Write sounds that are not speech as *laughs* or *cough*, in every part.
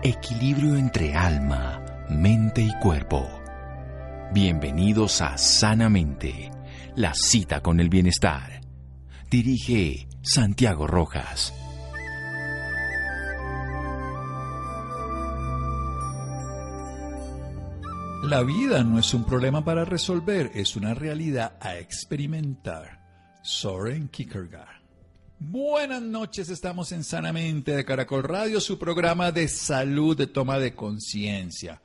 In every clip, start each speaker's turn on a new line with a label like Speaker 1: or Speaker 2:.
Speaker 1: Equilibrio entre alma, mente y cuerpo. Bienvenidos a Sanamente, la cita con el bienestar. Dirige Santiago Rojas.
Speaker 2: La vida no es un problema para resolver, es una realidad a experimentar. Soren Kierkegaard. Buenas noches, estamos en Sanamente de Caracol Radio, su programa de salud, de toma de conciencia.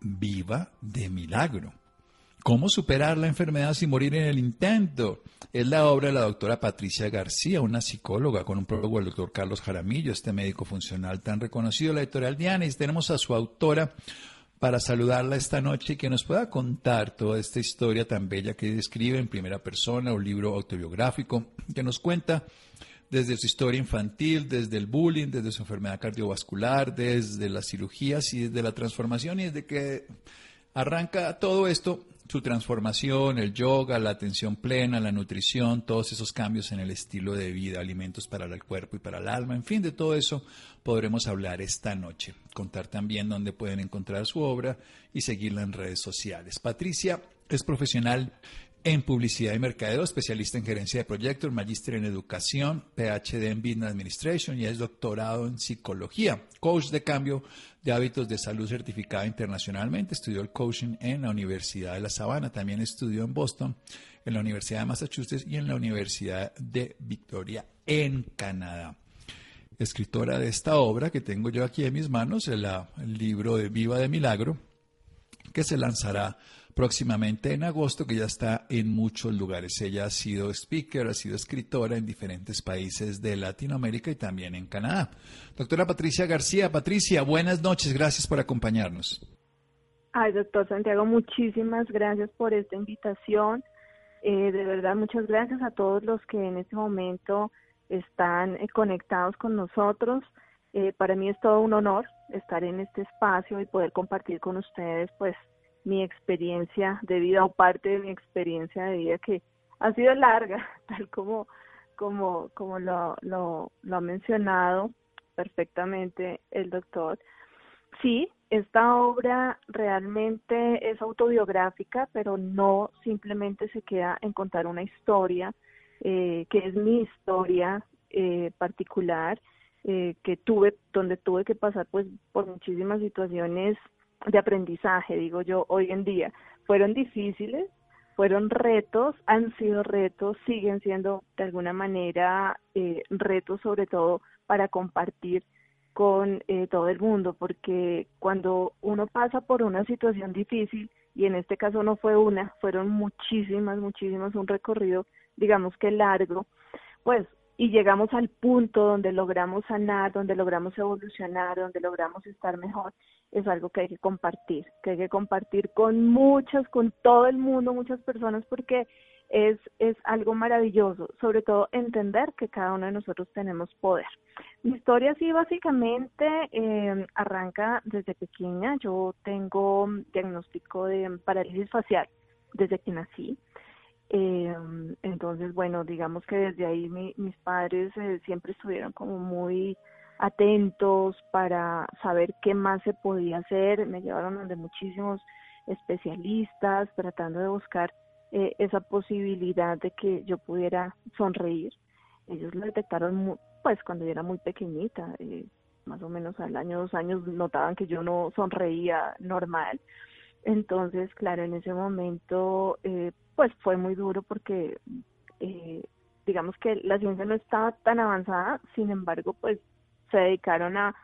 Speaker 2: Viva de milagro. ¿Cómo superar la enfermedad sin morir en el intento? Es la obra de la doctora Patricia García, una psicóloga con un prólogo del doctor Carlos Jaramillo, este médico funcional tan reconocido, la editorial Diana, y tenemos a su autora para saludarla esta noche y que nos pueda contar toda esta historia tan bella que describe en primera persona, un libro autobiográfico que nos cuenta desde su historia infantil, desde el bullying, desde su enfermedad cardiovascular, desde las cirugías y desde la transformación y desde que arranca todo esto, su transformación, el yoga, la atención plena, la nutrición, todos esos cambios en el estilo de vida, alimentos para el cuerpo y para el alma, en fin, de todo eso podremos hablar esta noche, contar también dónde pueden encontrar su obra y seguirla en redes sociales. Patricia es profesional en publicidad y mercadeo, especialista en gerencia de proyectos, magíster en educación, PhD en Business Administration y es doctorado en psicología, coach de cambio de hábitos de salud certificada internacionalmente. Estudió el coaching en la Universidad de La Sabana, también estudió en Boston, en la Universidad de Massachusetts y en la Universidad de Victoria en Canadá. Escritora de esta obra que tengo yo aquí en mis manos, el, el libro de Viva de Milagro, que se lanzará próximamente en agosto, que ya está en muchos lugares. Ella ha sido speaker, ha sido escritora en diferentes países de Latinoamérica y también en Canadá. Doctora Patricia García, Patricia, buenas noches, gracias por acompañarnos.
Speaker 3: Ay, doctor Santiago, muchísimas gracias por esta invitación. Eh, de verdad, muchas gracias a todos los que en este momento están eh, conectados con nosotros. Eh, para mí es todo un honor estar en este espacio y poder compartir con ustedes, pues, mi experiencia de vida o parte de mi experiencia de vida que ha sido larga, *laughs* tal como, como, como lo, lo, lo ha mencionado perfectamente el doctor. Sí, esta obra realmente es autobiográfica, pero no simplemente se queda en contar una historia, eh, que es mi historia eh, particular, eh, que tuve, donde tuve que pasar pues por muchísimas situaciones de aprendizaje, digo yo, hoy en día. Fueron difíciles, fueron retos, han sido retos, siguen siendo de alguna manera eh, retos sobre todo para compartir con eh, todo el mundo, porque cuando uno pasa por una situación difícil, y en este caso no fue una, fueron muchísimas, muchísimas, un recorrido, digamos que largo, pues y llegamos al punto donde logramos sanar, donde logramos evolucionar, donde logramos estar mejor, es algo que hay que compartir, que hay que compartir con muchas, con todo el mundo, muchas personas, porque es, es algo maravilloso, sobre todo entender que cada uno de nosotros tenemos poder. Mi historia sí básicamente eh, arranca desde pequeña, yo tengo diagnóstico de parálisis facial desde que nací. Eh, entonces, bueno, digamos que desde ahí mis padres eh, siempre estuvieron como muy atentos para saber qué más se podía hacer. Me llevaron donde muchísimos especialistas tratando de buscar eh, esa posibilidad de que yo pudiera sonreír. ellos lo detectaron pues cuando yo era muy pequeñita, eh, más o menos al año, dos años, notaban que yo no sonreía normal. Entonces, claro, en ese momento, eh, pues fue muy duro porque, eh, digamos que la ciencia no estaba tan avanzada, sin embargo, pues se dedicaron a,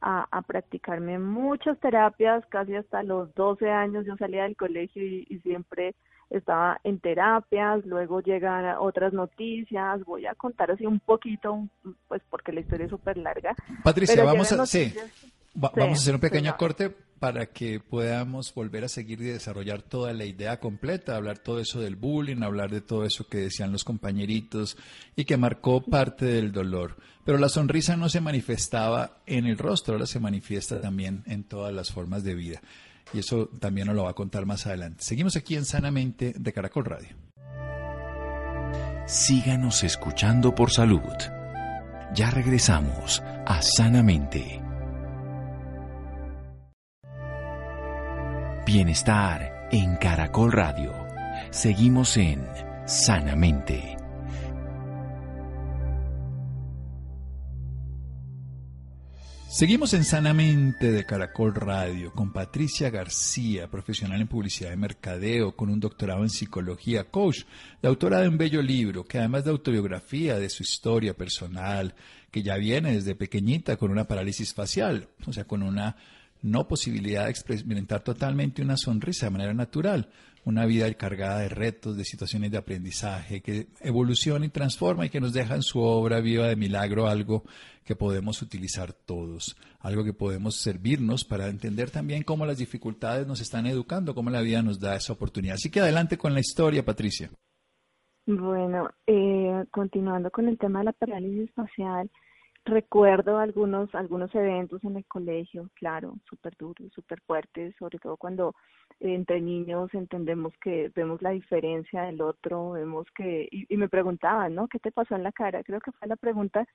Speaker 3: a, practicarme muchas terapias, casi hasta los 12 años yo salía del colegio y siempre estaba en terapias, luego llegan otras noticias, voy a contar así un poquito, pues porque la historia es súper larga.
Speaker 2: Patricia, vamos a, sí, vamos a hacer un pequeño corte para que podamos volver a seguir y desarrollar toda la idea completa, hablar todo eso del bullying, hablar de todo eso que decían los compañeritos y que marcó parte del dolor. Pero la sonrisa no se manifestaba en el rostro, ahora se manifiesta también en todas las formas de vida y eso también nos lo va a contar más adelante. Seguimos aquí en Sanamente de Caracol Radio.
Speaker 1: Síganos escuchando por salud. Ya regresamos a Sanamente. Bienestar en Caracol Radio. Seguimos en Sanamente.
Speaker 2: Seguimos en Sanamente de Caracol Radio con Patricia García, profesional en publicidad y mercadeo, con un doctorado en psicología, coach, la autora de un bello libro que además de autobiografía de su historia personal, que ya viene desde pequeñita con una parálisis facial, o sea, con una no posibilidad de experimentar totalmente una sonrisa de manera natural, una vida cargada de retos, de situaciones de aprendizaje que evoluciona y transforma y que nos deja en su obra viva de milagro algo que podemos utilizar todos, algo que podemos servirnos para entender también cómo las dificultades nos están educando, cómo la vida nos da esa oportunidad. Así que adelante con la historia, Patricia.
Speaker 3: Bueno, eh, continuando con el tema de la parálisis facial, recuerdo algunos algunos eventos en el colegio, claro, súper duros, súper fuertes, sobre todo cuando entre niños entendemos que vemos la diferencia del otro, vemos que, y, me preguntaban, ¿no? ¿Qué te pasó en la cara? Creo que fue la pregunta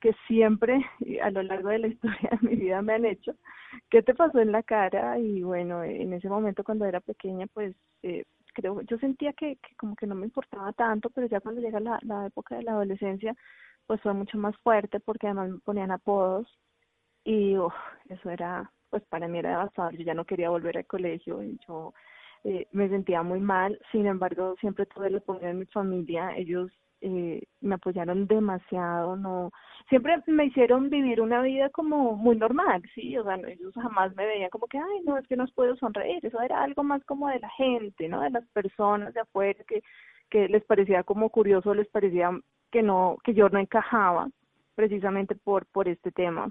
Speaker 3: que siempre *laughs* a lo largo de la *laughs* historia de mi vida me han hecho, ¿qué te pasó en la cara? Y bueno, en ese momento cuando era pequeña, pues eh, creo, yo sentía que, que como que no me importaba tanto, pero ya cuando llega la, la época de la adolescencia, pues fue mucho más fuerte porque además me ponían apodos y eso era, pues para mí era devastador, yo ya no quería volver al colegio y yo eh, me sentía muy mal, sin embargo siempre tuve el apoyo de mi familia, ellos eh, me apoyaron demasiado, no, siempre me hicieron vivir una vida como muy normal, sí, o sea, ellos jamás me veían como que, ay, no, es que no puedo sonreír, eso era algo más como de la gente, ¿no? De las personas de afuera que, que les parecía como curioso, les parecía que no que yo no encajaba precisamente por por este tema.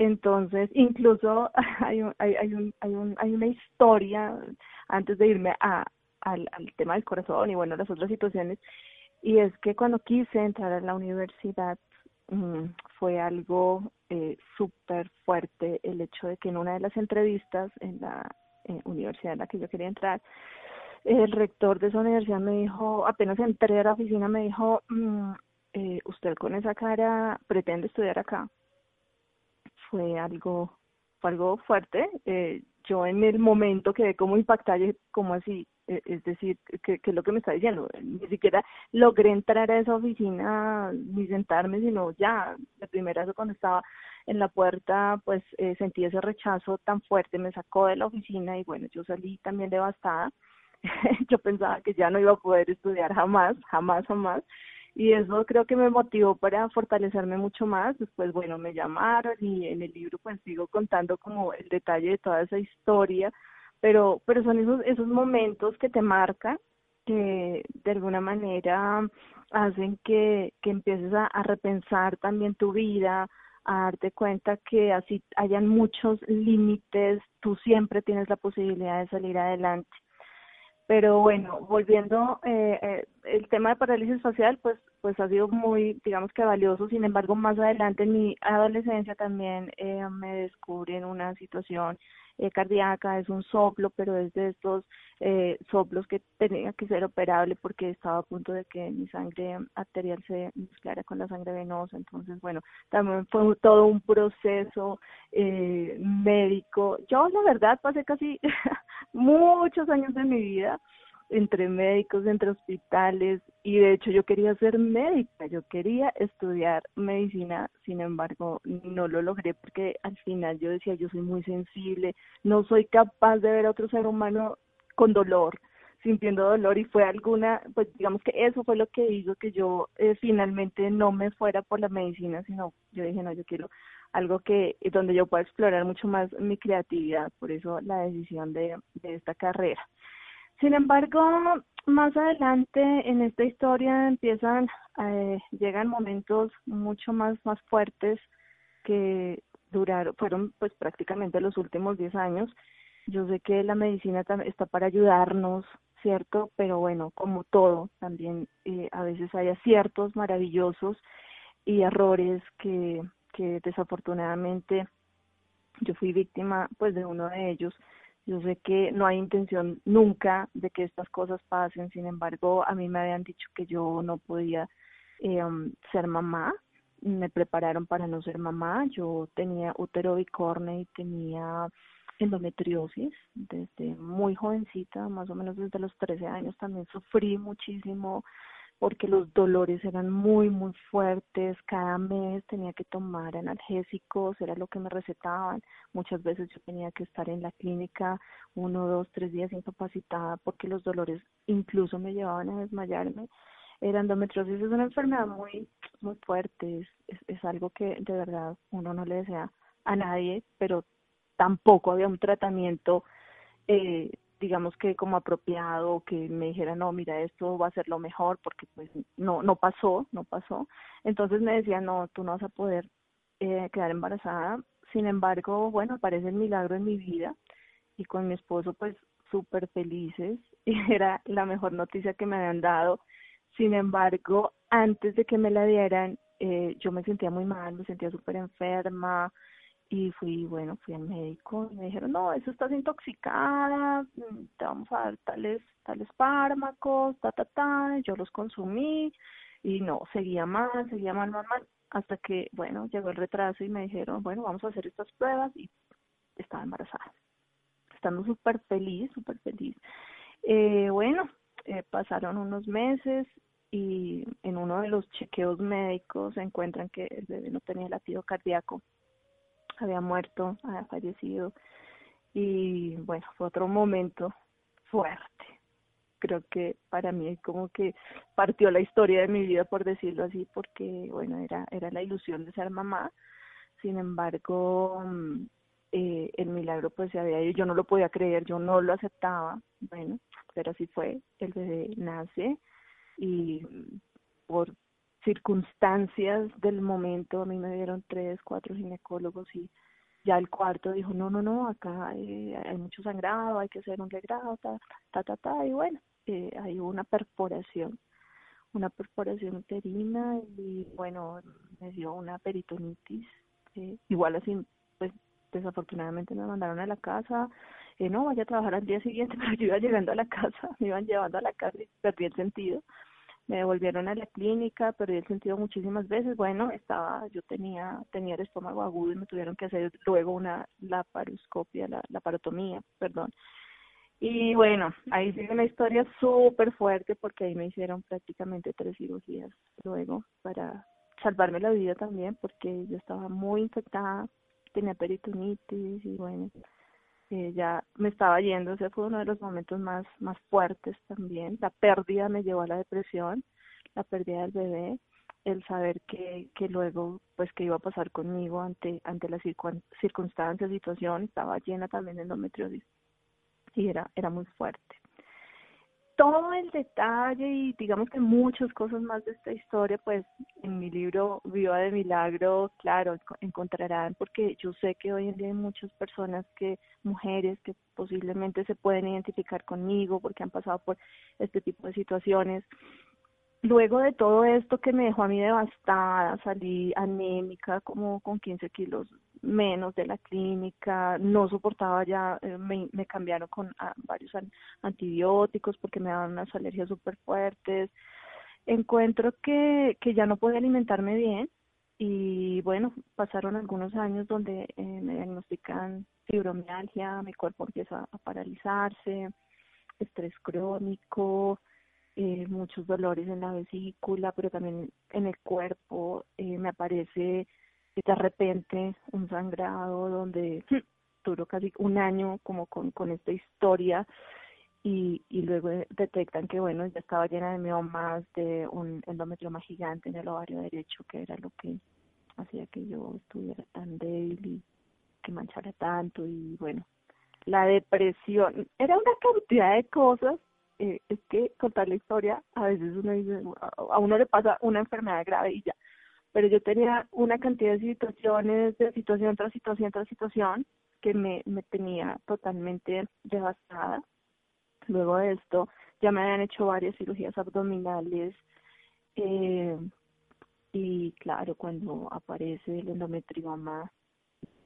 Speaker 3: Entonces incluso *laughs* hay un, hay, hay, un, hay, un, hay una historia antes de irme a al, al tema del corazón y bueno las otras situaciones. Y es que cuando quise entrar a la universidad mm, fue algo eh, súper fuerte el hecho de que en una de las entrevistas en la eh, universidad en la que yo quería entrar el rector de esa universidad me dijo, apenas entré a la oficina, me dijo, mm, eh, usted con esa cara pretende estudiar acá. Fue algo, fue algo fuerte. Eh, yo en el momento quedé como impactada, como así, e, es decir, ¿qué, es lo que me está diciendo? Ni siquiera logré entrar a esa oficina ni sentarme, sino ya, la primera vez cuando estaba en la puerta, pues eh, sentí ese rechazo tan fuerte, me sacó de la oficina y bueno, yo salí también devastada *laughs* yo pensaba que ya no iba a poder estudiar jamás, jamás, jamás. Y eso creo que me motivó para fortalecerme mucho más. Después, bueno, me llamaron y en el libro pues sigo contando como el detalle de toda esa historia, pero, pero son esos, esos momentos que te marcan, que de alguna manera hacen que, que empieces a, a repensar también tu vida, a darte cuenta que así hayan muchos límites, tú siempre tienes la posibilidad de salir adelante. Pero bueno, volviendo, eh, eh, el tema de parálisis facial, pues, pues ha sido muy, digamos que valioso. Sin embargo, más adelante en mi adolescencia también eh, me descubren una situación eh, cardíaca, es un soplo, pero es de estos eh, soplos que tenía que ser operable porque estaba a punto de que mi sangre arterial se mezclara con la sangre venosa. Entonces, bueno, también fue todo un proceso eh, médico. Yo, la verdad, pasé casi *laughs* muchos años de mi vida entre médicos, entre hospitales y de hecho yo quería ser médica, yo quería estudiar medicina, sin embargo no lo logré porque al final yo decía yo soy muy sensible, no soy capaz de ver a otro ser humano con dolor, sintiendo dolor y fue alguna, pues digamos que eso fue lo que hizo que yo eh, finalmente no me fuera por la medicina, sino yo dije no, yo quiero algo que donde yo pueda explorar mucho más mi creatividad, por eso la decisión de, de esta carrera. Sin embargo, más adelante en esta historia empiezan, eh, llegan momentos mucho más, más fuertes que duraron, fueron pues prácticamente los últimos 10 años. Yo sé que la medicina está para ayudarnos, ¿cierto? Pero bueno, como todo, también eh, a veces hay aciertos maravillosos y errores que, que desafortunadamente yo fui víctima pues de uno de ellos yo sé que no hay intención nunca de que estas cosas pasen, sin embargo, a mí me habían dicho que yo no podía eh, um, ser mamá, me prepararon para no ser mamá, yo tenía útero bicorne y tenía endometriosis desde muy jovencita, más o menos desde los 13 años. También sufrí muchísimo porque los dolores eran muy, muy fuertes. Cada mes tenía que tomar analgésicos, era lo que me recetaban. Muchas veces yo tenía que estar en la clínica uno, dos, tres días incapacitada porque los dolores incluso me llevaban a desmayarme. La endometriosis es una enfermedad muy, muy fuerte, es, es algo que de verdad uno no le desea a nadie, pero tampoco había un tratamiento eh, digamos que como apropiado, que me dijera, no, mira, esto va a ser lo mejor, porque pues no, no pasó, no pasó. Entonces me decía, no, tú no vas a poder eh, quedar embarazada. Sin embargo, bueno, aparece el milagro en mi vida y con mi esposo pues súper felices *laughs* y era la mejor noticia que me habían dado. Sin embargo, antes de que me la dieran, eh, yo me sentía muy mal, me sentía súper enferma, y fui, bueno, fui al médico y me dijeron, no, eso estás intoxicada, mm, te vamos a dar tales, tales fármacos, ta, ta, ta, yo los consumí y no, seguía mal, seguía mal, mal, mal, hasta que, bueno, llegó el retraso y me dijeron, bueno, vamos a hacer estas pruebas y estaba embarazada. Estando súper feliz, súper feliz. Eh, bueno, eh, pasaron unos meses y en uno de los chequeos médicos se encuentran que el bebé no tenía latido cardíaco había muerto, había fallecido y bueno, fue otro momento fuerte. Creo que para mí como que partió la historia de mi vida, por decirlo así, porque bueno, era, era la ilusión de ser mamá. Sin embargo, mm, eh, el milagro pues se había yo no lo podía creer, yo no lo aceptaba, bueno, pero así fue, el bebé nace y por circunstancias del momento, a mí me dieron tres, cuatro ginecólogos y ya el cuarto dijo, no, no, no, acá hay, hay mucho sangrado, hay que hacer un regrado, ta, ta, ta, ta, y bueno, eh, hay una perforación, una perforación uterina y bueno, me dio una peritonitis, eh, igual así, pues desafortunadamente me mandaron a la casa, eh, no, vaya a trabajar al día siguiente, *laughs* pero yo iba llegando a la casa, me iban llevando a la casa y perdí el sentido me devolvieron a la clínica, perdí el sentido muchísimas veces. Bueno, estaba, yo tenía, tenía el estómago agudo y me tuvieron que hacer luego una laparoscopia, la laparotomía, perdón. Y bueno, ahí sigue una historia súper fuerte porque ahí me hicieron prácticamente tres cirugías luego para salvarme la vida también porque yo estaba muy infectada, tenía peritonitis y bueno, eh, ya me estaba yendo, ese fue uno de los momentos más, más fuertes también. La pérdida me llevó a la depresión, la pérdida del bebé, el saber que, que luego, pues, que iba a pasar conmigo ante, ante las circunstancias, situación, estaba llena también de endometriosis y era, era muy fuerte todo el detalle y digamos que muchas cosas más de esta historia, pues en mi libro Viva de Milagro, claro, encontrarán, porque yo sé que hoy en día hay muchas personas que, mujeres que posiblemente se pueden identificar conmigo porque han pasado por este tipo de situaciones. Luego de todo esto que me dejó a mí devastada, salí anémica, como con 15 kilos menos de la clínica, no soportaba ya, eh, me, me cambiaron con ah, varios antibióticos porque me daban unas alergias súper fuertes. Encuentro que, que ya no podía alimentarme bien y bueno, pasaron algunos años donde eh, me diagnostican fibromialgia, mi cuerpo empieza a paralizarse, estrés crónico, eh, muchos dolores en la vesícula, pero también en el cuerpo. Eh, me aparece de repente un sangrado donde *clears throat* duró casi un año como con, con esta historia y, y luego detectan que bueno ya estaba llena de miomas de un endometrioma gigante en el ovario derecho que era lo que hacía que yo estuviera tan débil y que manchara tanto y bueno la depresión. Era una cantidad de cosas. Eh, es que contar la historia a veces uno dice a uno le pasa una enfermedad grave y ya pero yo tenía una cantidad de situaciones de situación tras situación tras situación que me, me tenía totalmente devastada. Luego de esto ya me habían hecho varias cirugías abdominales eh, y claro, cuando aparece el endometrioma,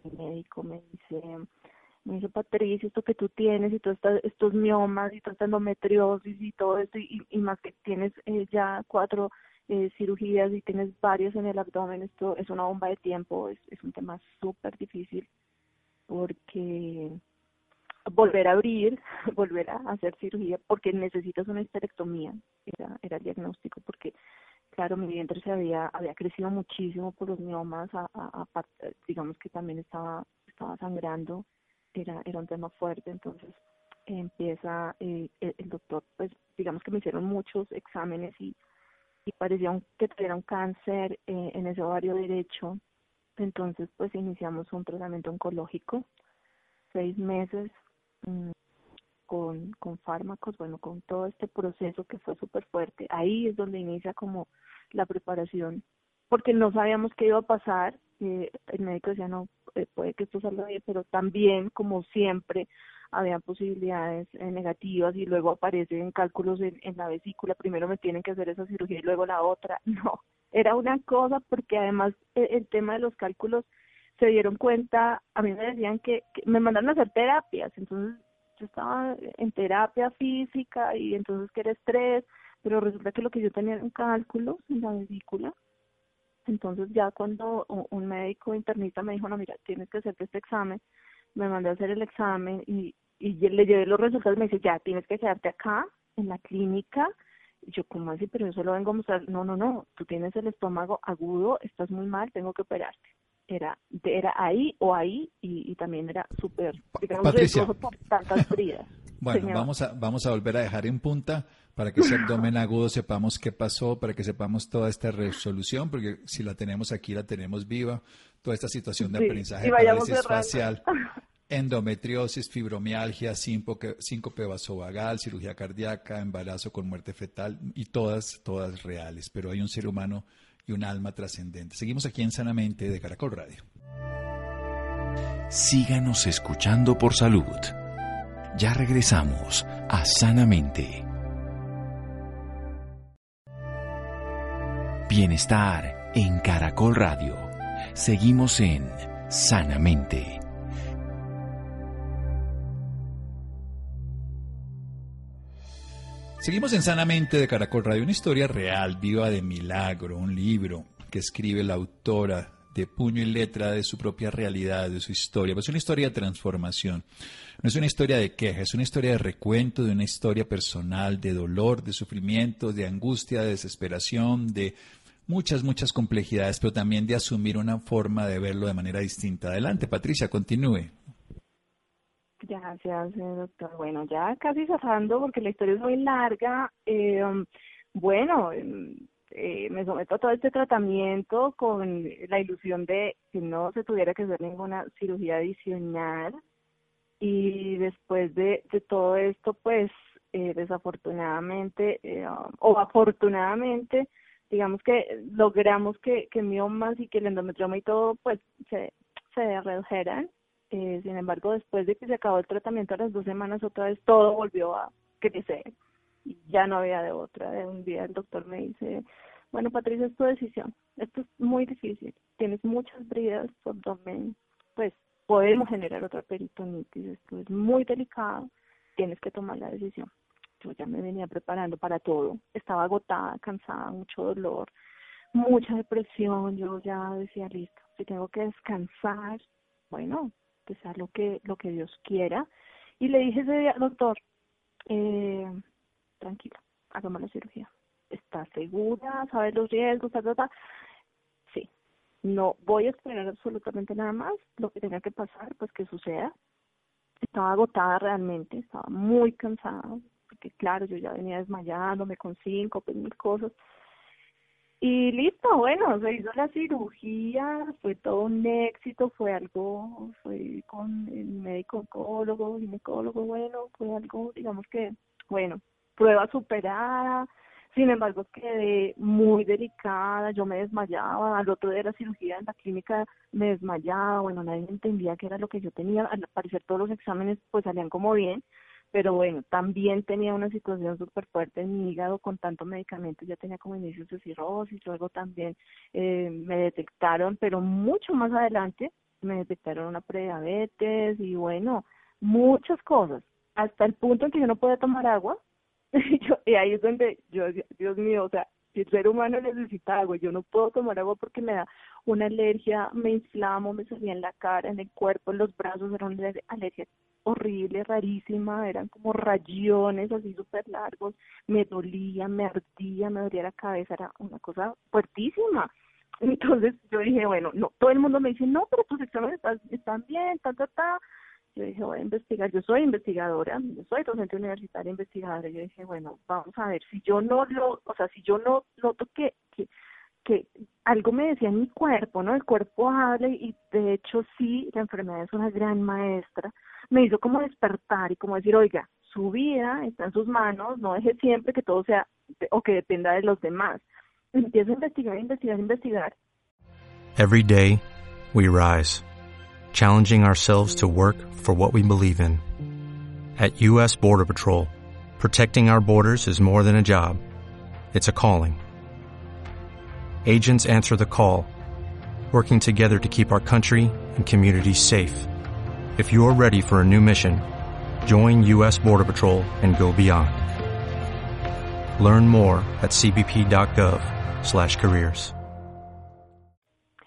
Speaker 3: el médico me dice, me dice Patricia, esto que tú tienes y todos estos miomas y toda esta endometriosis y todo esto, y, más que tienes eh, ya cuatro eh, cirugías y tienes varios en el abdomen, esto es una bomba de tiempo, es, es un tema súper difícil porque volver a abrir, *laughs* volver a hacer cirugía, porque necesitas una histerectomía, era, era el diagnóstico, porque claro, mi vientre se había, había crecido muchísimo por los miomas, a, digamos que también estaba, estaba sangrando, era, era un tema fuerte, entonces empieza eh, el, doctor, pues digamos que me hicieron muchos exámenes y, y parecía un, que tuviera un cáncer eh, en ese ovario derecho, entonces pues iniciamos un tratamiento oncológico, seis meses mm, con, con fármacos, bueno, con todo este proceso que fue súper fuerte. Ahí es donde inicia como la preparación, porque no sabíamos qué iba a pasar. Eh, el médico decía, no, eh, puede que esto salga bien, pero también, como siempre, había posibilidades eh, negativas y luego aparecen cálculos en, en la vesícula. Primero me tienen que hacer esa cirugía y luego la otra. *laughs* No, era una cosa porque además el, el tema de los cálculos se dieron cuenta, a mí me decían que, que me mandaron a hacer terapias, entonces yo estaba en terapia física y entonces que era estrés, pero resulta que lo que yo tenía era un cálculo en la vesícula. Entonces ya cuando un médico internista me dijo, no, mira, tienes que hacerte este examen, me mandé a hacer el examen y, y le llevé los resultados me dice, ya, tienes que quedarte acá, en la clínica. Y yo, ¿cómo así? Pero yo solo vengo a mostrar, no, no, no, tú tienes el estómago agudo, estás muy mal, tengo que operarte era era ahí o ahí y, también era súper
Speaker 2: Patricia.
Speaker 3: por tantas *laughs* bridas.
Speaker 2: bueno, vamos a vamos a volver a dejar en punta para que ese abdomen agudo sepamos qué pasó, para que sepamos toda esta resolución, porque si la tenemos aquí la tenemos viva, toda esta situación de aprendizaje parálisis facial, *laughs* endometriosis, fibromialgia, síncope, síncope vasovagal, cirugía cardíaca, embarazo con muerte fetal y todas todas reales, pero hay un ser humano y un alma trascendente. Seguimos aquí en Sanamente de Caracol Radio.
Speaker 1: Síganos escuchando por salud. Ya regresamos a Sanamente. Bienestar en Caracol Radio. Seguimos en Sanamente.
Speaker 2: Seguimos en Sanamente de Caracol Radio, una historia real, viva de milagro, un libro que escribe la autora de puño y letra de su propia realidad, de su historia. Pues es una historia de transformación. No es una historia de queja, es una historia de recuento, de una historia personal, de dolor, de sufrimiento, de angustia, de desesperación, de muchas, muchas complejidades, pero también de asumir una forma de verlo de manera distinta. Adelante, Patricia, continúe.
Speaker 3: Gracias, eh, doctor. Bueno, ya casi cerrando porque la historia es muy larga. Eh, bueno, em, eh, me someto a todo este tratamiento con la ilusión de que no se tuviera que hacer ninguna cirugía adicional. Y después de, de todo esto, pues eh, desafortunadamente eh, o afortunadamente, digamos que logramos que, que miomas y que el endometrioma y todo, pues se, se redujeran eh, sin embargo, después de que se acabó el tratamiento a las dos semanas, otra vez todo volvió a crecer. Y ya no había de otra. De un día el doctor me dice, bueno, Patricia, es tu decisión. Esto es muy difícil. Tienes muchas bridas por abdomen. Pues podemos generar otra peritonitis. Esto es muy delicado. Tienes que tomar la decisión. Yo ya me venía preparando para todo. Estaba agotada, cansada, mucho dolor, mucha depresión. Yo ya decía, listo, si tengo que descansar, bueno, sea lo que, lo que Dios quiera. Y le dije ese día, doctor, eh, tranquila, hagamos la cirugía. ¿Estás segura? ¿Sabes los riesgos? Sí, no voy a esperar absolutamente nada más. Lo que tenga que pasar, pues que suceda. Estaba agotada realmente, estaba muy cansada, porque claro, yo ya venía desmayándome con cinco, pues mil cosas. Y listo, bueno, se hizo la cirugía, fue todo un éxito, fue algo, fue con el médico oncólogo, ginecólogo, bueno, fue algo, digamos que, bueno, prueba superada, sin embargo quedé muy delicada, yo me desmayaba, al otro día de la cirugía en la clínica me desmayaba, bueno, nadie entendía qué era lo que yo tenía, al parecer todos los exámenes pues salían como bien, pero bueno, también tenía una situación súper fuerte en mi hígado con tanto medicamento, ya tenía como inicios de cirrosis, luego también eh, me detectaron, pero mucho más adelante me detectaron una prediabetes y bueno, muchas cosas, hasta el punto en que yo no podía tomar agua, *laughs* y ahí es donde yo, Dios mío, o sea, si el ser humano necesita agua, yo no puedo tomar agua porque me da una alergia, me inflamo, me salía en la cara, en el cuerpo, en los brazos, era una alergia horrible, rarísima, eran como rayones así súper largos, me dolía, me ardía, me dolía la cabeza, era una cosa fuertísima. *laughs* Entonces yo dije, bueno, no, todo el mundo me dice, no, pero tus exámenes están, bien, ta, ta, ta. Yo dije, voy a investigar, yo soy investigadora, soy docente universitaria investigadora. Yo dije, bueno, vamos a ver, si yo no lo, o sea, si yo no noto que, que, que algo me decía mi cuerpo, ¿no? El cuerpo habla y de hecho sí, la enfermedad es una gran maestra me hizo como despertar y como decir, oiga, su vida está en sus manos, no deje siempre que todo sea o que dependa de los demás. Empiezo a investigar, investigar, investigar.
Speaker 4: Every day, we rise, challenging ourselves to work for what we believe in. At U.S. Border Patrol, protecting our borders is more than a job, it's a calling. Agents answer the call, working together to keep our country and communities safe. If you're ready for a new mission, join U.S. Border Patrol and go beyond. Learn more at cbp.gov slash careers.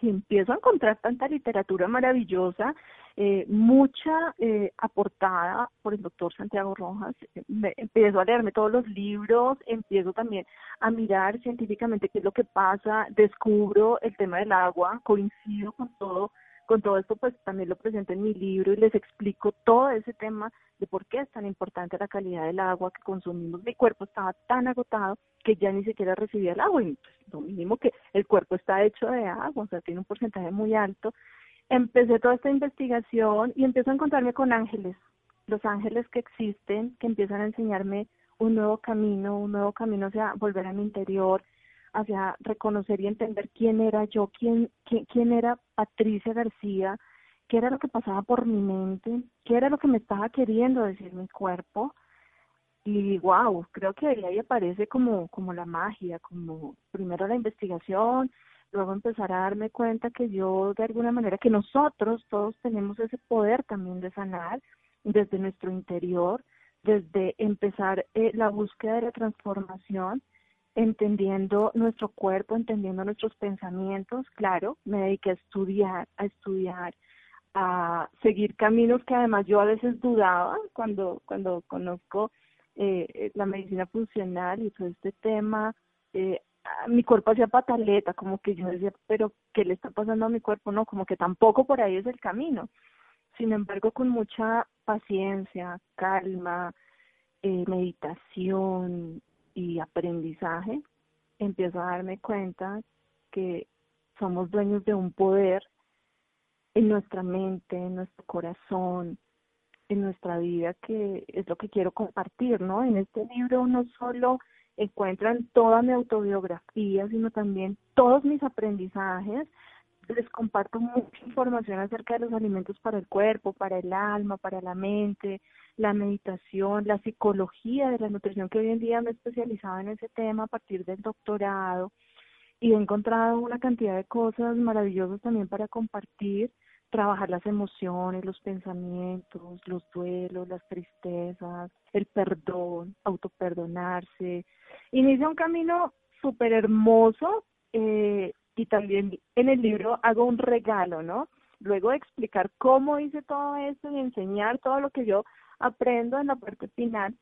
Speaker 3: Empiezo a encontrar tanta literatura maravillosa, eh, mucha eh, aportada por el doctor Santiago Rojas. Me, empiezo a leerme todos los libros, empiezo también a mirar científicamente qué es lo que pasa, descubro el tema del agua, coincido con todo con todo esto, pues también lo presento en mi libro y les explico todo ese tema de por qué es tan importante la calidad del agua que consumimos. Mi cuerpo estaba tan agotado que ya ni siquiera recibía el agua y pues, lo mínimo que el cuerpo está hecho de agua, o sea, tiene un porcentaje muy alto. Empecé toda esta investigación y empiezo a encontrarme con ángeles, los ángeles que existen, que empiezan a enseñarme un nuevo camino, un nuevo camino hacia volver a mi interior, hacia reconocer y entender quién era yo, quién, quién, era Patricia García, qué era lo que pasaba por mi mente, qué era lo que me estaba queriendo decir mi cuerpo. Y wow, creo que ahí aparece como, como la magia, como primero la investigación, luego empezar a darme cuenta que yo de alguna manera, que nosotros todos tenemos ese poder también de sanar desde nuestro interior, desde empezar eh, la búsqueda de la transformación entendiendo nuestro cuerpo, entendiendo nuestros pensamientos, claro, me dediqué a estudiar, a estudiar, a seguir caminos que además yo a veces dudaba cuando, cuando conozco eh, la medicina funcional y todo este tema, eh, mi cuerpo hacía pataleta, como que yo decía, pero ¿qué le está pasando a mi cuerpo? No, como que tampoco por ahí es el camino. Sin embargo, con mucha paciencia, calma, eh, meditación, y aprendizaje, empiezo a darme cuenta que somos dueños de un poder en nuestra mente, en nuestro corazón, en nuestra vida, que es lo que quiero compartir, ¿no? En este libro no solo encuentran toda mi autobiografía, sino también todos mis aprendizajes. Les comparto mucha información acerca de los alimentos para el cuerpo, para el alma, para la mente, la meditación, la psicología de la nutrición, que hoy en día me he especializado en ese tema a partir del doctorado y he encontrado una cantidad de cosas maravillosas también para compartir, trabajar las emociones, los pensamientos, los duelos, las tristezas, el perdón, autoperdonarse. Inicia un camino súper hermoso eh, y también en el libro hago un regalo, ¿no? Luego de explicar cómo hice todo esto y enseñar todo lo que yo aprendo en la parte final,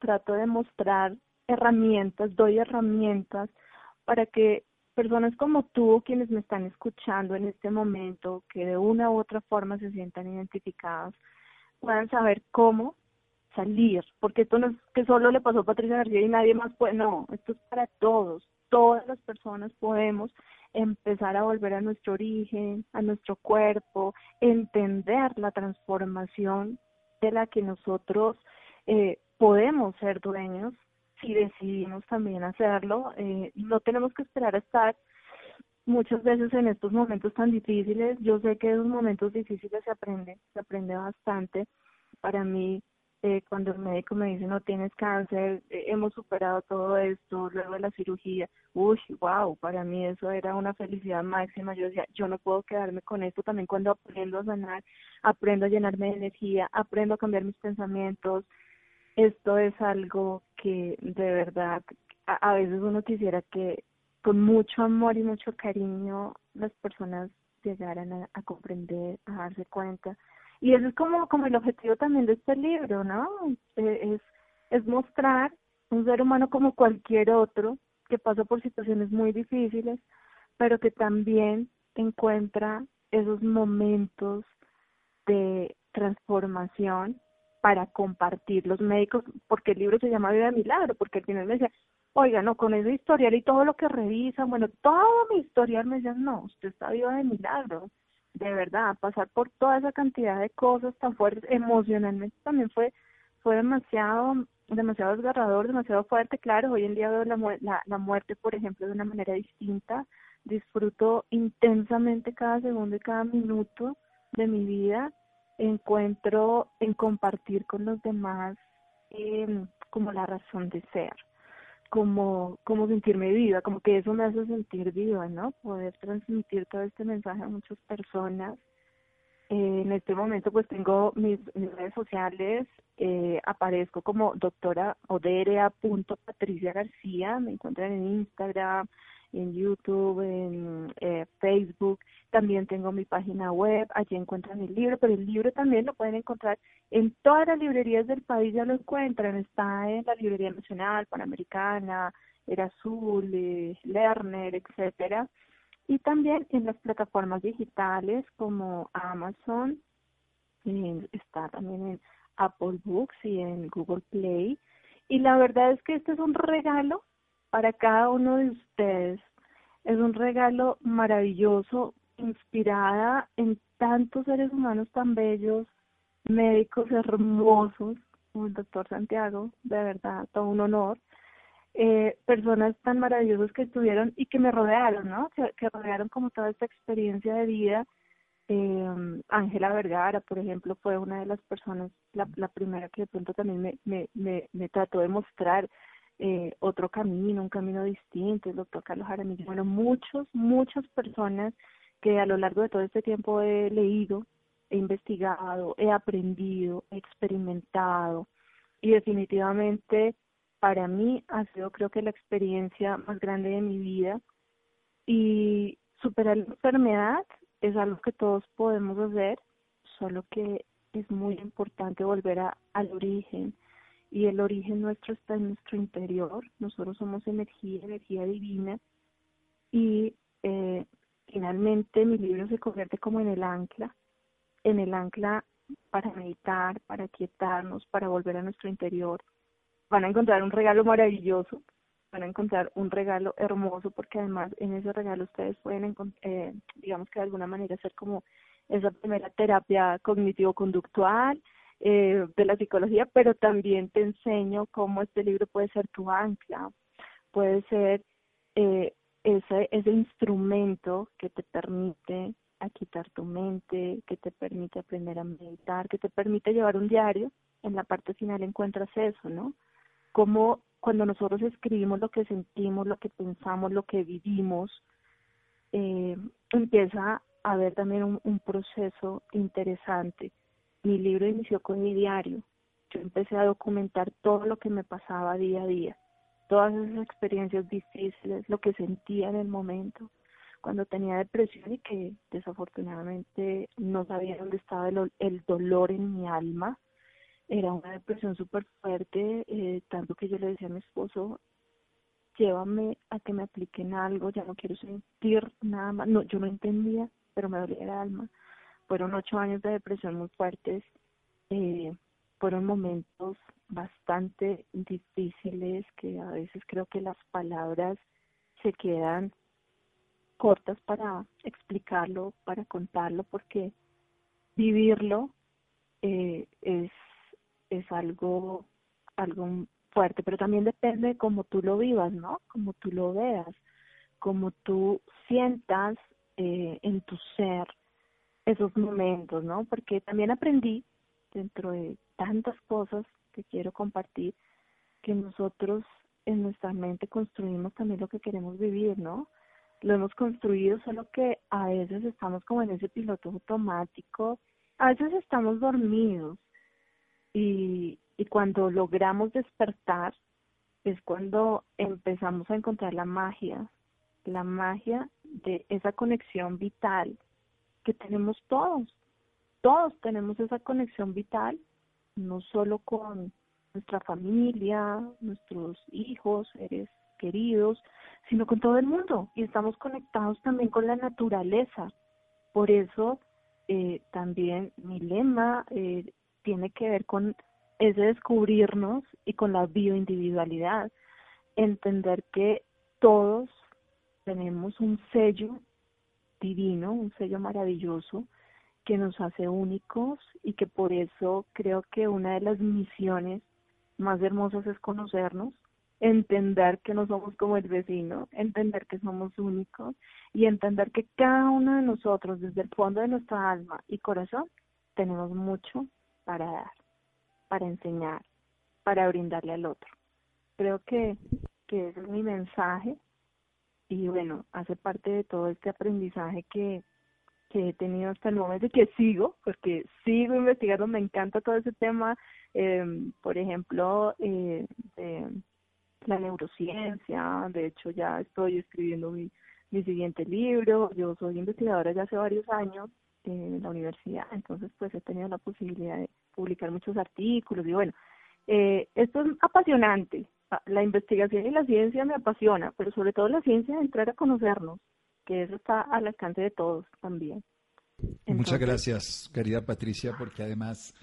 Speaker 3: trato de mostrar herramientas, doy herramientas para que personas como tú, quienes me están escuchando en este momento, que de una u otra forma se sientan identificados, puedan saber cómo salir, porque esto no es que solo le pasó a Patricia García y nadie más puede, no, esto es para todos, todas las personas podemos empezar a volver a nuestro origen, a nuestro cuerpo, entender la transformación de la que nosotros eh, podemos ser dueños si decidimos también hacerlo. Eh, no tenemos que esperar a estar muchas veces en estos momentos tan difíciles. Yo sé que en esos momentos difíciles se aprende, se aprende bastante. Para mí, eh, cuando el médico me dice no tienes cáncer, eh, hemos superado todo esto, luego de la cirugía, uy, wow, para mí eso era una felicidad máxima. Yo decía, yo no puedo quedarme con esto. También cuando aprendo a sanar, aprendo a llenarme de energía, aprendo a cambiar mis pensamientos, esto es algo que de verdad a, veces uno quisiera que con mucho amor y mucho cariño las personas llegaran a, comprender, a darse cuenta. Y eso es como, como el objetivo también de este libro, ¿no? Eh, es, es mostrar un ser humano como cualquier otro que pasa por situaciones muy difíciles, pero que también encuentra esos momentos de transformación para compartir los médicos, porque el libro se llama Vida de Milagro, porque al final me decía, oiga, no, con ese historial y todo lo que revisan, bueno, todo mi historial me decían, no, usted está viva de milagro, de verdad, pasar por toda esa cantidad de cosas tan fuertes, emocionalmente también fue, fue demasiado, demasiado desgarrador, demasiado fuerte, claro, hoy en día veo la, la, la muerte, por ejemplo, de una manera distinta, disfruto intensamente cada segundo y cada minuto de mi vida, encuentro en compartir con los demás eh, como la razón de ser, como, como sentirme viva, como que eso me hace sentir viva, ¿no? Poder transmitir todo este mensaje a muchas personas. Eh, en este momento pues tengo mis, redes sociales, eh, aparezco como doctora Patricia García, me encuentran en Instagram, en YouTube, en eh, Facebook. También tengo mi página web, allí encuentran el libro, pero el libro también lo pueden encontrar en todas las librerías del país, ya lo encuentran. Está en la Librería Nacional, Panamericana, Era Azul, eh, Lerner, etcétera. Y también en las plataformas digitales como Amazon, está también en Apple Books y en Google Play. Y la verdad es que este es un regalo para cada uno de ustedes. Es un regalo maravilloso, inspirada en tantos seres humanos tan bellos, médicos hermosos, como el doctor Santiago, de verdad, todo un honor. Eh, personas tan maravillosas que estuvieron y que me rodearon, ¿no? Que, rodearon como toda esta experiencia de vida. Eh, Ángela Vergara, por ejemplo, fue una de las personas, la, la primera que de pronto también me, me, me, me trató de mostrar eh, otro camino, un camino distinto, el doctor Carlos Jaramillo, bueno, muchos, muchas personas que a lo largo de todo este tiempo he leído, he investigado, he aprendido, he experimentado y definitivamente para mí ha sido creo que la experiencia más grande de mi vida. Y superar la enfermedad es algo que todos podemos hacer, solo que es muy importante volver a, al origen, y el origen nuestro está en nuestro interior. Nosotros somos energía, energía divina y eh, finalmente mi libro se convierte como en el ancla, en el ancla para meditar, para quietarnos, para volver a nuestro interior. Van a encontrar un regalo maravilloso, van a encontrar un regalo hermoso porque además en ese regalo ustedes pueden, eh, digamos que de alguna manera hacer como esa primera terapia cognitivo-conductual, eh, de la psicología, pero también te enseño cómo este libro puede ser tu ancla, puede ser eh, ese, ese instrumento que te permite a quitar tu mente, que te permite aprender a meditar, que te permite llevar un diario. En la parte final encuentras eso, ¿no? Como cuando nosotros escribimos lo que sentimos, lo que pensamos, lo que vivimos, eh, empieza a haber también un, un proceso interesante mi libro inició con mi diario. Yo empecé a documentar todo lo que me pasaba día a día, todas esas experiencias difíciles, lo que sentía en el momento, cuando tenía depresión y que desafortunadamente no sabía dónde estaba el, dolor en mi alma. era una depresión súper fuerte, eh, tanto que yo le decía a mi esposo, llévame a que me apliquen algo, ya no quiero sentir nada más. No, yo no entendía, pero me dolía el alma. Fueron ocho años de depresión muy fuertes, eh, fueron momentos bastante difíciles que a veces creo que las palabras se quedan cortas para explicarlo, para contarlo, porque vivirlo eh, es, es algo, algo fuerte, pero también depende de cómo tú lo vivas, ¿no? Como tú lo veas, como tú sientas eh, en tu ser esos momentos, ¿no? Porque también aprendí, dentro de tantas cosas que quiero compartir, que nosotros en nuestra mente construimos también lo que queremos vivir, ¿no? Lo hemos construido, solo que a veces estamos como en ese piloto automático, a veces estamos dormidos y, y cuando logramos despertar es cuando empezamos a encontrar la magia, la magia de esa conexión vital que tenemos todos. Todos tenemos esa conexión vital, no solo con nuestra familia, nuestros hijos, seres queridos, sino con todo el mundo. Y estamos conectados también con la naturaleza. Por eso eh, también mi lema eh, tiene que ver con es de descubrirnos y con la bioindividualidad, entender que todos tenemos un sello divino, un sello maravilloso que nos hace únicos y que por eso creo que una de las misiones más hermosas es conocernos, entender que no somos como el vecino, entender que somos únicos y entender que cada uno de nosotros desde el fondo de nuestra alma y corazón tenemos mucho para dar para enseñar, para brindarle al otro. Creo que, que ese es mi mensaje y bueno, hace parte de todo este aprendizaje que, que he tenido hasta el momento y que sigo, porque sigo investigando, me encanta todo ese tema, eh, por ejemplo, eh, de la neurociencia, de hecho ya estoy escribiendo mi, mi siguiente libro, yo soy investigadora ya hace varios años en la universidad, entonces pues he tenido la posibilidad de publicar muchos artículos y bueno, eh, esto es apasionante, la investigación y la ciencia me apasiona, pero sobre todo la ciencia de entrar a conocernos, que eso está al alcance de todos también.
Speaker 2: Muchas gracias, querida Patricia, porque además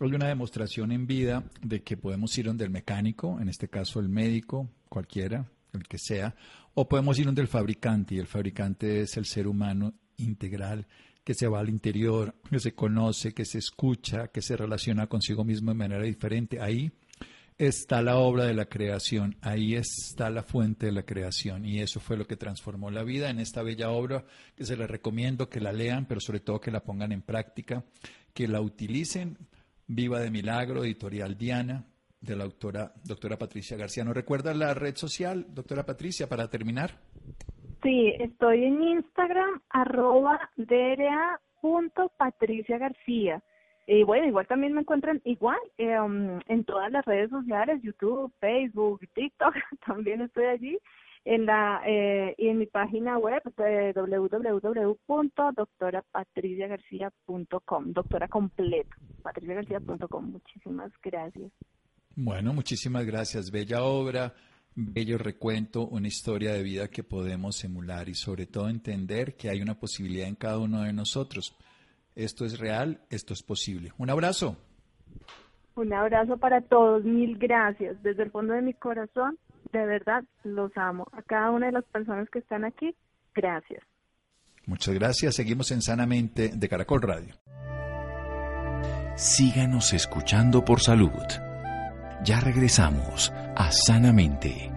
Speaker 2: hay una demostración en vida de que podemos ir donde el mecánico, en este caso el médico, cualquiera, el que sea, o podemos ir donde el fabricante, y el fabricante es el ser humano integral que se va al interior, que se conoce, que se escucha, que se relaciona consigo mismo de manera diferente. Ahí está la obra de la creación, ahí está la fuente de la creación y eso fue lo que transformó la vida en esta bella obra que se les recomiendo que la lean, pero sobre todo que la pongan en práctica, que la utilicen. Viva de Milagro, editorial Diana, de la autora doctora Patricia García. ¿No recuerda la red social, doctora Patricia, para terminar?
Speaker 3: Sí, estoy en Instagram, arroba García. Y bueno, igual también me encuentran igual eh, um, en todas las redes sociales, YouTube, Facebook, TikTok, *laughs* también estoy allí en la eh, y en mi página web de www.doctorapatriciagarcia.com, doctora completo, patriciagarcia.com. Muchísimas gracias.
Speaker 2: Bueno, muchísimas gracias. Bella obra bello recuento, una historia de vida que podemos emular y sobre todo entender que hay una posibilidad en cada uno de nosotros. Esto es real, esto es posible. Un abrazo.
Speaker 3: Un abrazo para todos, mil gracias. Desde el fondo de mi corazón, de verdad, los amo. A cada una de las personas que están aquí, gracias.
Speaker 2: Muchas gracias. Seguimos en Sanamente de Caracol Radio.
Speaker 1: Síganos escuchando por salud. Ya regresamos a Sanamente.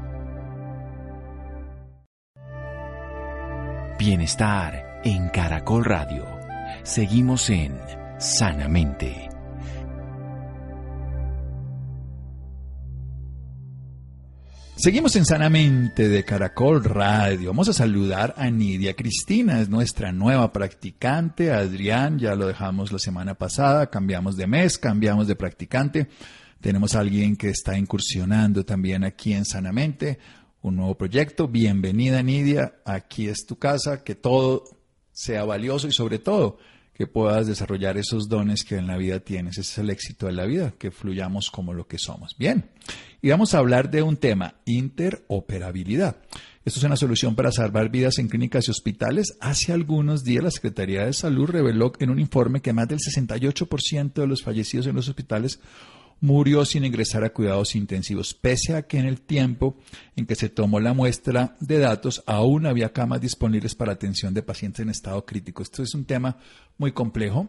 Speaker 1: Bienestar en Caracol Radio. Seguimos en Sanamente.
Speaker 2: Seguimos en Sanamente de Caracol Radio. Vamos a saludar a Nidia Cristina, es nuestra nueva practicante. Adrián, ya lo dejamos la semana pasada, cambiamos de mes, cambiamos de practicante. Tenemos a alguien que está incursionando también aquí en Sanamente, un nuevo proyecto. Bienvenida Nidia, aquí es tu casa, que todo sea valioso y sobre todo que puedas desarrollar esos dones que en la vida tienes. Ese es el éxito de la vida, que fluyamos como lo que somos. Bien, y vamos a hablar de un tema, interoperabilidad. Esto es una solución para salvar vidas en clínicas y hospitales. Hace algunos días la Secretaría de Salud reveló en un informe que más del 68% de los fallecidos en los hospitales murió sin ingresar a cuidados intensivos, pese a que en el tiempo en que se tomó la muestra de datos aún había camas disponibles para atención de pacientes en estado crítico. Esto es un tema muy complejo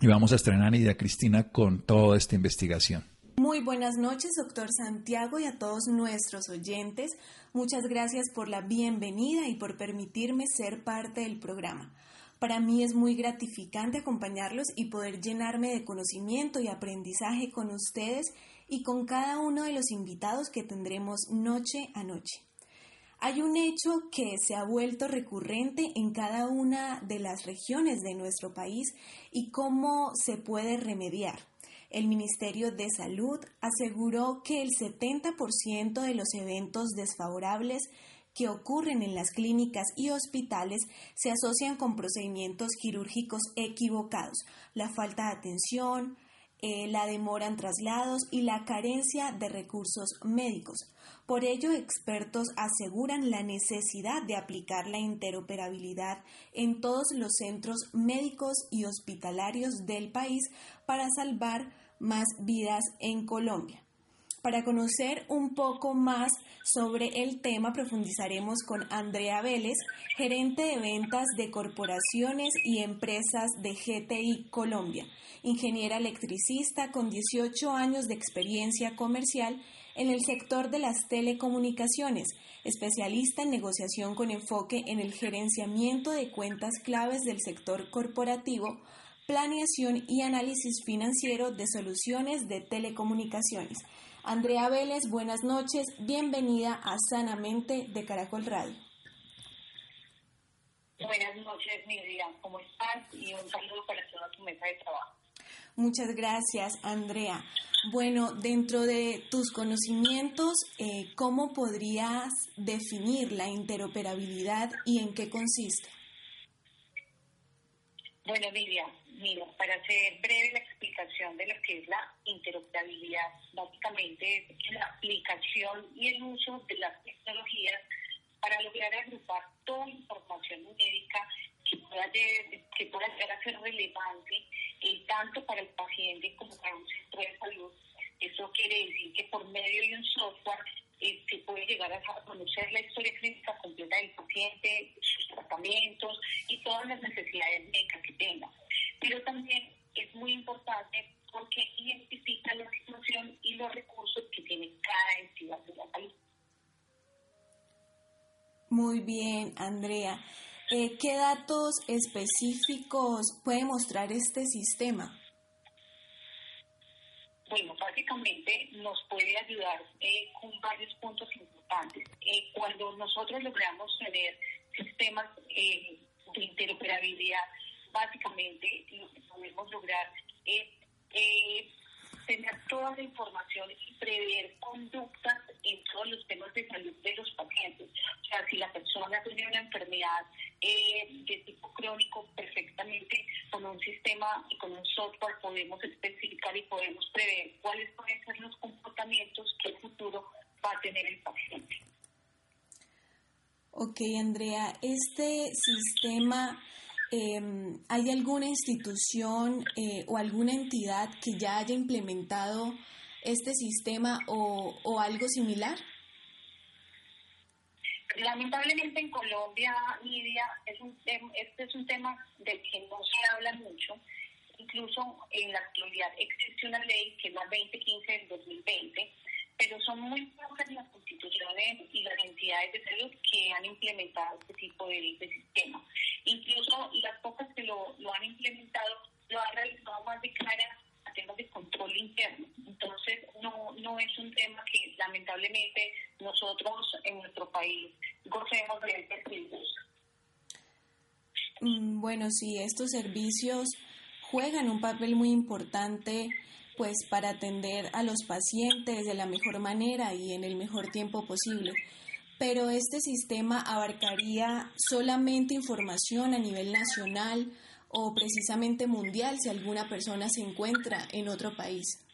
Speaker 2: y vamos a estrenar a Nidia Cristina con toda esta investigación.
Speaker 5: Muy buenas noches, doctor Santiago, y a todos nuestros oyentes. Muchas gracias por la bienvenida y por permitirme ser parte del programa. Para mí es muy gratificante acompañarlos y poder llenarme de conocimiento y aprendizaje con ustedes y con cada uno de los invitados que tendremos noche a noche. Hay un hecho que se ha vuelto recurrente en cada una de las regiones de nuestro país y cómo se puede remediar. El Ministerio de Salud aseguró que el 70% de los eventos desfavorables que ocurren en las clínicas y hospitales se asocian con procedimientos quirúrgicos equivocados, la falta de atención, eh, la demora en traslados y la carencia de recursos médicos. Por ello, expertos aseguran la necesidad de aplicar la interoperabilidad en todos los centros médicos y hospitalarios del país para salvar más vidas en Colombia. Para conocer un poco más sobre el tema, profundizaremos con Andrea Vélez, gerente de ventas de corporaciones y empresas de GTI Colombia, ingeniera electricista con 18 años de experiencia comercial en el sector de las telecomunicaciones, especialista en negociación con enfoque en el gerenciamiento de cuentas claves del sector corporativo, planeación y análisis financiero de soluciones de telecomunicaciones. Andrea Vélez, buenas noches, bienvenida a Sanamente de Caracol Radio.
Speaker 6: Buenas noches, Miriam, ¿cómo estás? Y un saludo para toda tu mesa de trabajo.
Speaker 5: Muchas gracias, Andrea. Bueno, dentro de tus conocimientos, eh, ¿cómo podrías definir la interoperabilidad y en qué consiste?
Speaker 6: Bueno, Miriam, Mira, para hacer breve la explicación de lo que es la interoperabilidad, básicamente es la aplicación y el uso de las tecnologías para lograr agrupar toda información médica que pueda, que pueda llegar a ser relevante eh, tanto para el paciente como para un centro de salud. Eso quiere decir que por medio de un software eh, se puede llegar a conocer la historia clínica completa del paciente, sus tratamientos y todas las necesidades médicas que tenga pero también es muy importante porque identifica la situación y los recursos que tiene cada entidad de la salud.
Speaker 5: Muy bien, Andrea. Eh, ¿Qué datos específicos puede mostrar este sistema?
Speaker 6: Bueno, básicamente nos puede ayudar eh, con varios puntos importantes. Eh, cuando nosotros logramos tener sistemas de interoperabilidad, básicamente lo que podemos lograr es eh, tener toda la información y prever conductas en todos los temas de salud de los pacientes. O sea, si la persona tiene una enfermedad eh, de tipo crónico, perfectamente con un sistema y con un software podemos especificar y podemos prever cuáles pueden ser los comportamientos que el futuro va a tener el paciente.
Speaker 5: Ok, Andrea, este sistema Em, ¿hay alguna institución eh, o alguna entidad que ya haya implementado este sistema o, o algo similar?
Speaker 6: Lamentablemente en Colombia, Lidia, es un este es un tema del que no se habla mucho. Incluso en la actualidad existe una ley que es la 2015 del 2020 pero son muy pocas las instituciones y las entidades de salud que han implementado este tipo de, sistema. Incluso las pocas que lo, han implementado lo han realizado más de cara a temas de control interno. Entonces, no, no es un tema que lamentablemente nosotros en nuestro país gocemos de este servicio.
Speaker 5: Mm, bueno, sí, estos servicios juegan un papel muy importante pues para atender a los pacientes de la mejor manera y en el mejor tiempo posible. Pero este sistema abarcaría solamente información a nivel nacional o precisamente mundial si alguna persona se encuentra en otro país.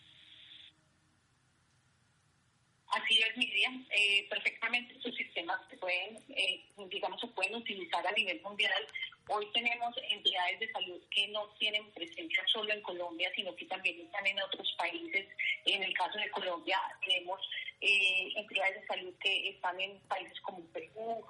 Speaker 6: Así es, Miriam. Eh, perfectamente estos sistemas se pueden, eh, digamos, se pueden utilizar a nivel mundial. Hoy tenemos entidades de salud que no tienen presencia solo en Colombia, sino que también están en otros países. En el caso de Colombia tenemos eh, entidades de salud que están en países como Perú,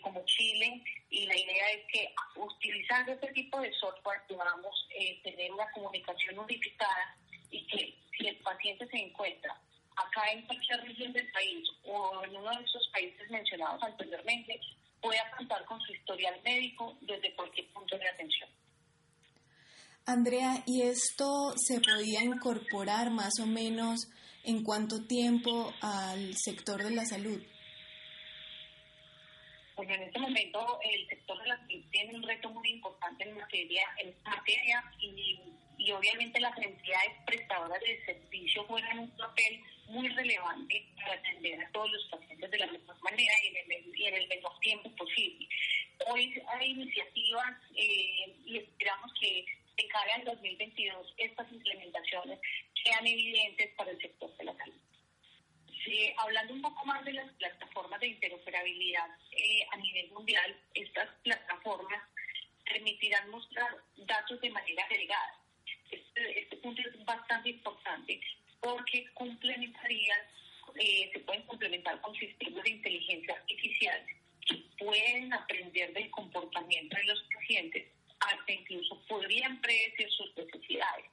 Speaker 6: como Chile, y la idea es que utilizando este tipo de software podamos tener una comunicación unificada y que si el paciente se encuentra acá en cualquier región del país o en uno de esos países mencionados anteriormente, pueda contar con su historial médico desde cualquier punto de atención.
Speaker 5: Andrea, ¿y esto se podía incorporar más o menos en cuánto tiempo al sector de la salud?
Speaker 6: Bueno, en este momento el sector de la salud tiene un reto muy importante en materia, en materia y, y obviamente las entidades prestadoras de servicio juegan un papel muy relevante para atender a todos los pacientes de la mejor manera y en el, el menor tiempo posible. Hoy hay iniciativas eh, y esperamos que de cara al 2022 estas implementaciones sean evidentes para el sector de la salud. hablando un poco más de las plataformas de interoperabilidad eh, a nivel mundial, estas plataformas permitirán mostrar datos de manera agregada. Este, punto es bastante importante porque complementarían, eh, se pueden complementar con sistemas de inteligencia artificial que pueden aprender del comportamiento de los pacientes, hasta incluso podrían predecir sus necesidades.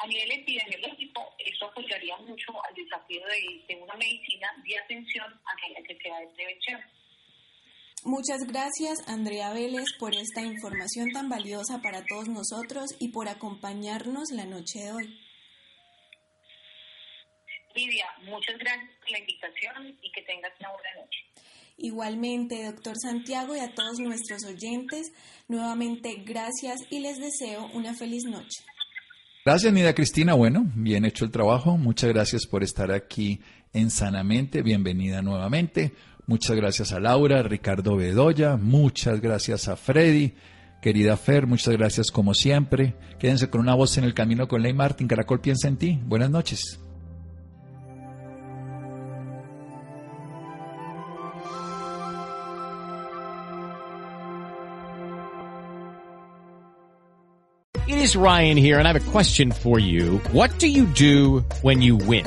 Speaker 6: A nivel epidemiológico, eso apoyaría mucho al desafío de, una medicina de atención a la que sea de prevención.
Speaker 5: Muchas gracias, Andrea Vélez, por esta información tan valiosa para todos nosotros y por acompañarnos la noche de hoy.
Speaker 6: Lidia, muchas gracias por la invitación y que tengas una buena noche.
Speaker 5: Igualmente, doctor Santiago y a todos nuestros oyentes, nuevamente gracias y les deseo una feliz noche.
Speaker 2: Gracias, Nida Cristina. Bueno, bien hecho el trabajo. Muchas gracias por estar aquí en Sanamente. Bienvenida nuevamente. Muchas gracias a Laura, Ricardo Bedoya. Muchas gracias a Freddy. Querida Fer, muchas gracias como siempre. Quédense con una voz en el camino con Ley Martín. Caracol piensa en ti. Buenas noches.
Speaker 7: It is Ryan here, and I have a question for you. What do you do when you win?